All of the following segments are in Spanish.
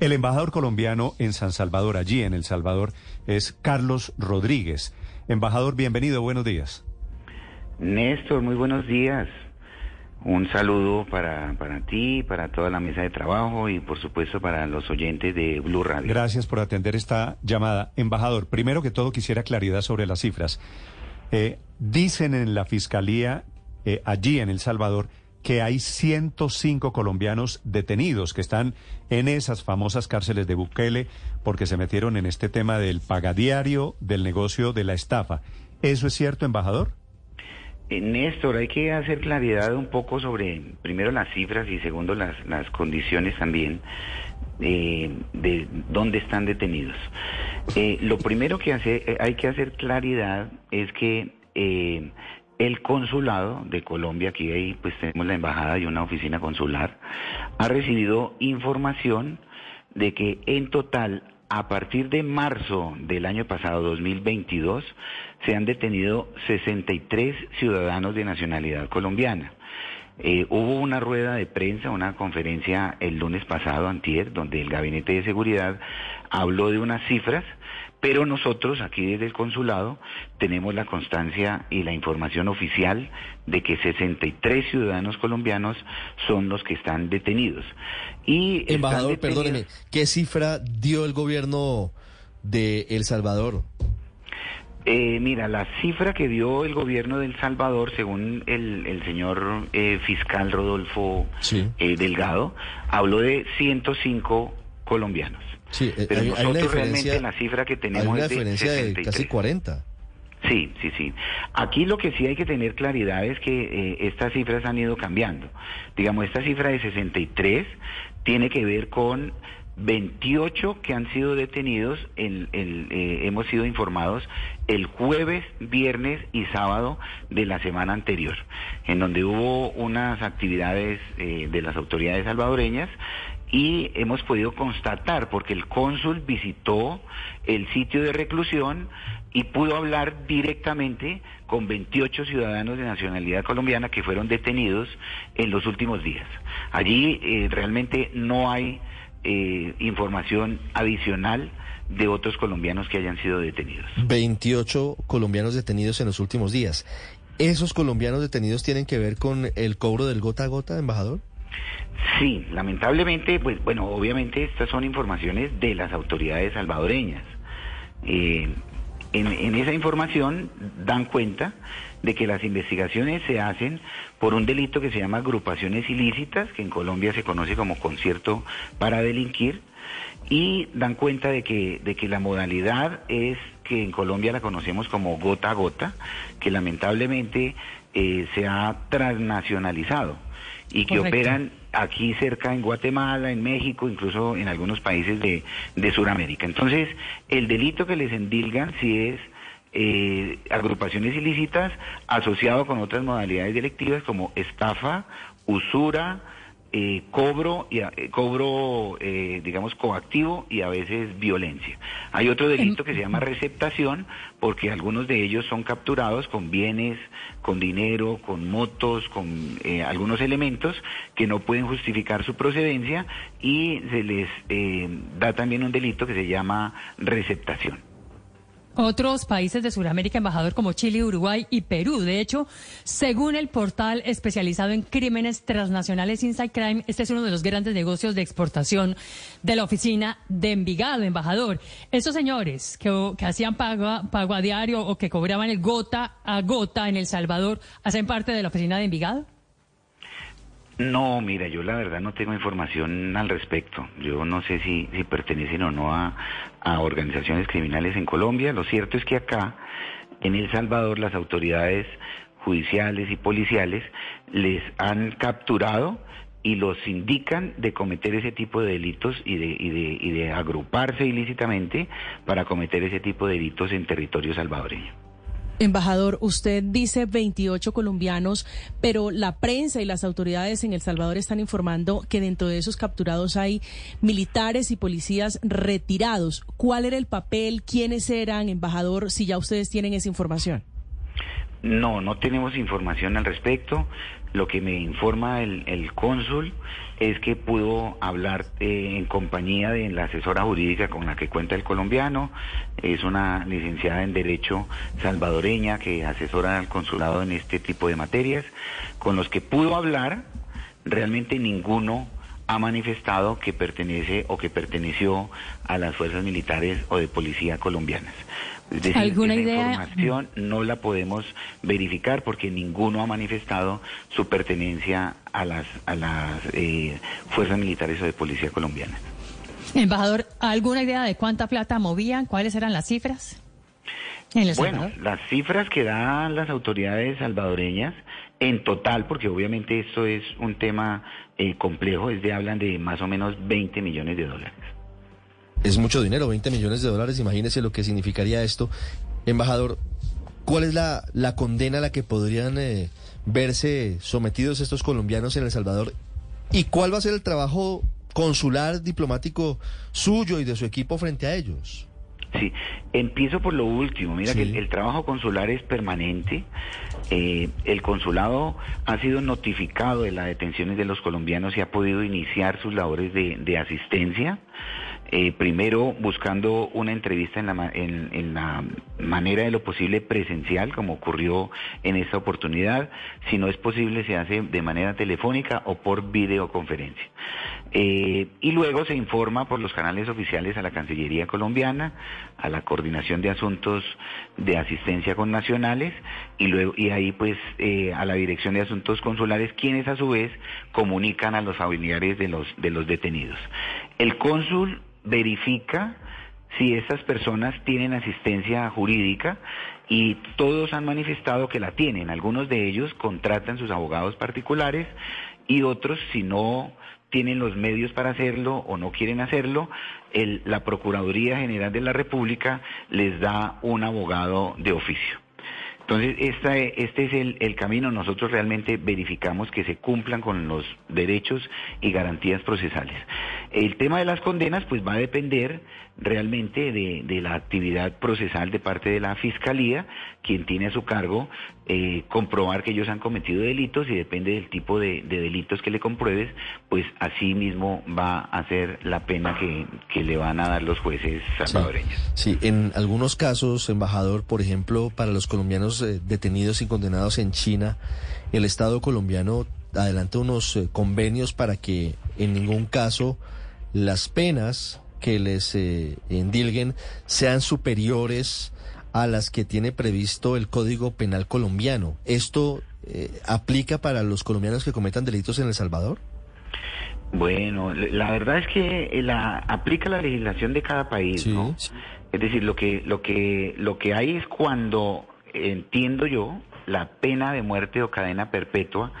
El embajador colombiano en San Salvador, allí en El Salvador, es Carlos Rodríguez. Embajador, bienvenido, buenos días. Néstor, muy buenos días. Un saludo para, para ti, para toda la mesa de trabajo y por supuesto para los oyentes de Blue Radio. Gracias por atender esta llamada. Embajador, primero que todo quisiera claridad sobre las cifras. Eh, dicen en la Fiscalía, eh, allí en El Salvador, que hay 105 colombianos detenidos que están en esas famosas cárceles de Bukele porque se metieron en este tema del pagadiario, del negocio de la estafa. ¿Eso es cierto, embajador? Eh, Néstor, hay que hacer claridad un poco sobre, primero, las cifras y segundo, las, las condiciones también eh, de dónde están detenidos. Eh, lo primero que hace, hay que hacer claridad es que el consulado de Colombia, aquí ahí pues tenemos la embajada y una oficina consular, ha recibido información de que en total a partir de marzo del año pasado, 2022, se han detenido 63 ciudadanos de nacionalidad colombiana. Eh, hubo una rueda de prensa, una conferencia el lunes pasado, antier, donde el Gabinete de Seguridad habló de unas cifras pero nosotros aquí desde el consulado tenemos la constancia y la información oficial de que 63 ciudadanos colombianos son los que están detenidos. Y Embajador, perdóneme, ¿qué cifra dio el gobierno de El Salvador? Eh, mira, la cifra que dio el gobierno de El Salvador, según el, señor eh, fiscal Rodolfo eh, Delgado, habló de 105 colombianos. Sí, eh, Pero hay, nosotros realmente la cifra que tenemos hay una diferencia de, casi 40. Sí, sí, sí. Aquí lo que sí hay que tener claridad es que eh, estas cifras han ido cambiando. Digamos, esta cifra de 63 tiene que ver con 28 que han sido detenidos, el, eh, hemos sido informados el jueves, viernes y sábado de la semana anterior, en donde hubo unas actividades de las autoridades salvadoreñas y hemos podido constatar, porque el cónsul visitó el sitio de reclusión y pudo hablar directamente con 28 ciudadanos de nacionalidad colombiana que fueron detenidos en los últimos días. Allí eh, realmente no hay eh, información adicional de otros colombianos que hayan sido detenidos. 28 colombianos detenidos en los últimos días. ¿Esos colombianos detenidos tienen que ver con el cobro del gota a gota, embajador? Sí, lamentablemente, pues bueno, obviamente estas son informaciones de las autoridades salvadoreñas. Eh, en, esa información dan cuenta de que las investigaciones se hacen por un delito que se llama agrupaciones ilícitas, que en Colombia se conoce como concierto para delinquir, y dan cuenta de que, de que la modalidad es que en Colombia la conocemos como gota a gota, que lamentablemente eh, se ha transnacionalizado y que operan aquí cerca en Guatemala, en México, incluso en algunos países de, de Sudamérica. Entonces, el delito que les endilgan si es eh, agrupaciones ilícitas asociado con otras modalidades delictivas como estafa, usura, eh, cobro, y, eh, cobro eh, digamos, coactivo y a veces violencia. Hay otro delito que se llama receptación, porque algunos de ellos son capturados con bienes, con dinero, con motos, con algunos elementos que no pueden justificar su procedencia y se les da también un delito que se llama receptación. Otros países de Sudamérica, embajador como Chile, Uruguay y Perú. De hecho, según el portal especializado en crímenes transnacionales Inside Crime, este es uno de los grandes negocios de exportación de la oficina de Envigado, embajador. Esos señores que, que hacían pago, pago a diario o que cobraban el gota a gota en El Salvador, ¿hacen parte de la oficina de Envigado? No, mira, yo la verdad no tengo información al respecto. Yo no sé si, si pertenecen o no a, a organizaciones criminales en Colombia. Lo cierto es que acá, en El Salvador, las autoridades judiciales y policiales les han capturado y los indican de cometer ese tipo de delitos y de, y de, agruparse ilícitamente para cometer ese tipo de delitos en territorio salvadoreño. Embajador, usted dice 28 colombianos, pero la prensa y las autoridades en El Salvador están informando que dentro de esos capturados hay militares y policías retirados. ¿Cuál era el papel? ¿Quiénes eran, embajador, si ya ustedes tienen esa información? No, no tenemos información al respecto. Lo que me informa el, el cónsul es que pudo hablar eh, en compañía de la asesora jurídica con la que cuenta el colombiano. Es una licenciada en Derecho salvadoreña que asesora al consulado en este tipo de materias. Con los que pudo hablar, realmente ninguno ha manifestado que pertenece o que perteneció a las fuerzas militares o de policía colombianas. Es decir, ¿Alguna esa idea? información no la podemos verificar porque ninguno ha manifestado su pertenencia a las, a las eh, fuerzas militares o de policía colombianas. Embajador, ¿alguna idea de cuánta plata movían? ¿Cuáles eran las cifras? Bueno, las cifras que dan las autoridades salvadoreñas en total, porque obviamente esto es un tema eh, complejo, es de hablan de más o menos 20 millones de dólares. Es mucho dinero, 20 millones de dólares, imagínese lo que significaría esto. Embajador, ¿cuál es la, la condena a la que podrían eh, verse sometidos estos colombianos en El Salvador? ¿Y cuál va a ser el trabajo consular, diplomático suyo y de su equipo frente a ellos? Sí, empiezo por lo último. Mira Sí. que el, el trabajo consular es permanente. Eh, el consulado ha sido notificado de las detenciones de los colombianos y ha podido iniciar sus labores de, de asistencia. Eh, primero buscando una entrevista en la, en, en la manera de lo posible presencial, como ocurrió en esta oportunidad. Si no es posible, se hace de manera telefónica o por videoconferencia. Eh, y luego se informa por los canales oficiales a la Cancillería colombiana, a la Coordinación de Asuntos de Asistencia con Nacionales y luego y ahí pues eh, a la Dirección de Asuntos Consulares, quienes a su vez comunican a los familiares de los de los detenidos. El cónsul verifica si estas personas tienen asistencia jurídica y todos han manifestado que la tienen. Algunos de ellos contratan sus abogados particulares y otros, si no tienen los medios para hacerlo o no quieren hacerlo, el- la Procuraduría General de la República les da un abogado de oficio. Entonces, esta, este es el, el camino. Nosotros realmente verificamos que se cumplan con los derechos y garantías procesales. El tema de las condenas, pues va a depender realmente de, de la actividad procesal de parte de la Fiscalía, quien tiene a su cargo eh, comprobar que ellos han cometido delitos y depende del tipo de, de delitos que le compruebes, pues así mismo va a ser la pena que, que le van a dar los jueces salvadoreños. Sí, en algunos casos, embajador, por ejemplo, para los colombianos eh, detenidos y condenados en China, el Estado colombiano adelanta unos eh, convenios para que en ningún caso las penas que les eh, endilguen sean superiores a las que tiene previsto el Código Penal colombiano. ¿Esto eh, aplica para los colombianos que cometan delitos en El Salvador? Bueno, la verdad es que eh, la, aplica la legislación de cada país, ¿no? sí. Es decir, lo que, lo que, lo que hay es cuando, entiendo yo, la pena de muerte o cadena perpetua,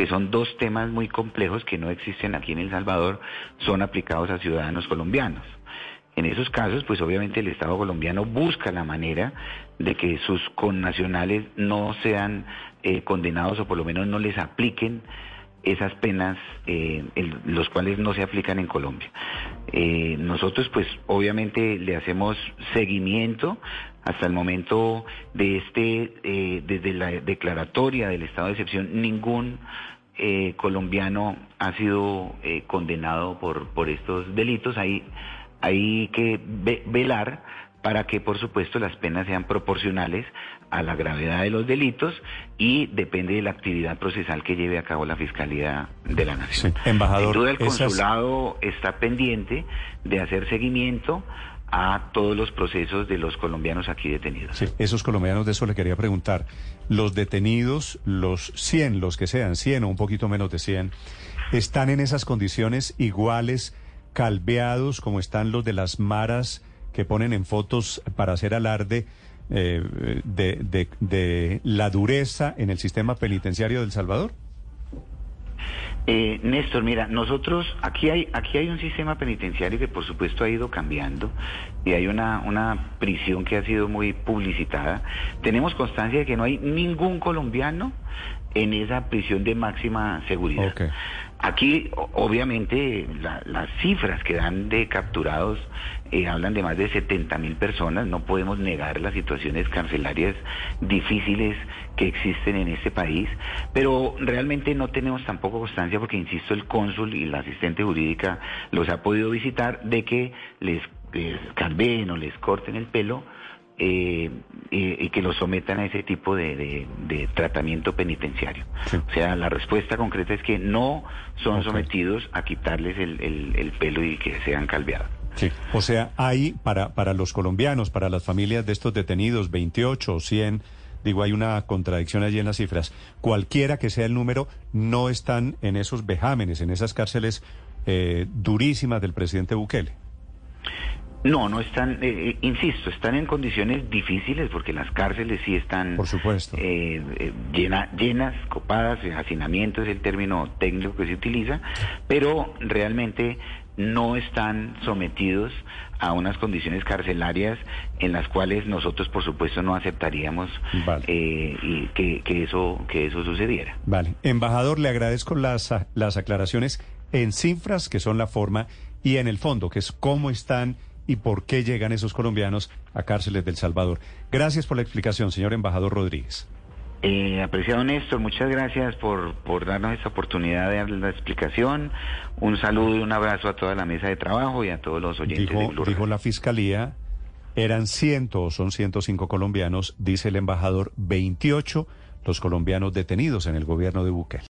que son dos temas muy complejos que no existen aquí en El Salvador, son aplicados a ciudadanos colombianos. En esos casos, pues obviamente el Estado colombiano busca la manera de que sus connacionales no sean eh, condenados o por lo menos no les apliquen esas penas, eh, el- los cuales no se aplican en Colombia. Eh, nosotros, pues, obviamente le hacemos seguimiento hasta el momento de este, eh, desde la declaratoria del estado de excepción, ningún eh, colombiano ha sido eh, condenado por, por estos delitos. Hay, hay que ve- velar para que, por supuesto, las penas sean proporcionales a la gravedad de los delitos y depende de la actividad procesal que lleve a cabo la Fiscalía de la Nación. Sí, embajador, Sin duda, el esas- consulado está pendiente de hacer seguimiento a todos los procesos de los colombianos aquí detenidos. Sí, esos colombianos, de eso le quería preguntar. Los detenidos, los 100, los que sean, 100 o un poquito menos de 100, ¿están en esas condiciones iguales, calveados, como están los de las maras que ponen en fotos para hacer alarde eh, de, de- de la dureza en el sistema penitenciario del Salvador? Eh, Néstor, mira, nosotros aquí hay aquí hay un sistema penitenciario que por supuesto ha ido cambiando y hay una una prisión que ha sido muy publicitada. Tenemos constancia de que no hay ningún colombiano en esa prisión de máxima seguridad. Ok. Aquí, obviamente, las cifras que dan de capturados eh, hablan de más de 70 mil personas. No podemos negar las situaciones carcelarias difíciles que existen en este país, pero realmente no tenemos tampoco constancia, porque, insisto, el cónsul y la asistente jurídica los ha podido visitar, de que les, les calven o les corten el pelo eh, y, que los sometan a ese tipo de, tratamiento penitenciario. O sea, la respuesta concreta es que no son sometidos a quitarles el, pelo y que sean calveados. Sí, o sea, hay para, para los colombianos, para las familias de estos detenidos, 28 o 100, digo, hay una contradicción allí en las cifras. Cualquiera que sea el número, no están en esos vejámenes, en esas cárceles eh, durísimas del presidente Bukele. No, no están, eh, eh, insisto, están en condiciones difíciles porque las cárceles sí están Por supuesto. Eh, llenas, copadas, hacinamiento es el término técnico que se utiliza, pero realmente no están sometidos a unas condiciones carcelarias en las cuales nosotros, por supuesto, no aceptaríamos y que, que, eso que eso sucediera. Vale, embajador, le agradezco las las aclaraciones en cifras que son la forma y en el fondo que es cómo están y por qué llegan esos colombianos a cárceles del Salvador. Gracias por la explicación, señor embajador Rodríguez. Eh, apreciado Néstor, muchas gracias por, por darnos esta oportunidad de darles la explicación. Un saludo y un abrazo a toda la mesa de trabajo y a todos los oyentes dijo, Dijo la Fiscalía, eran ciento o son 105 colombianos, dice el embajador, 28 los colombianos detenidos en el gobierno de Bukele.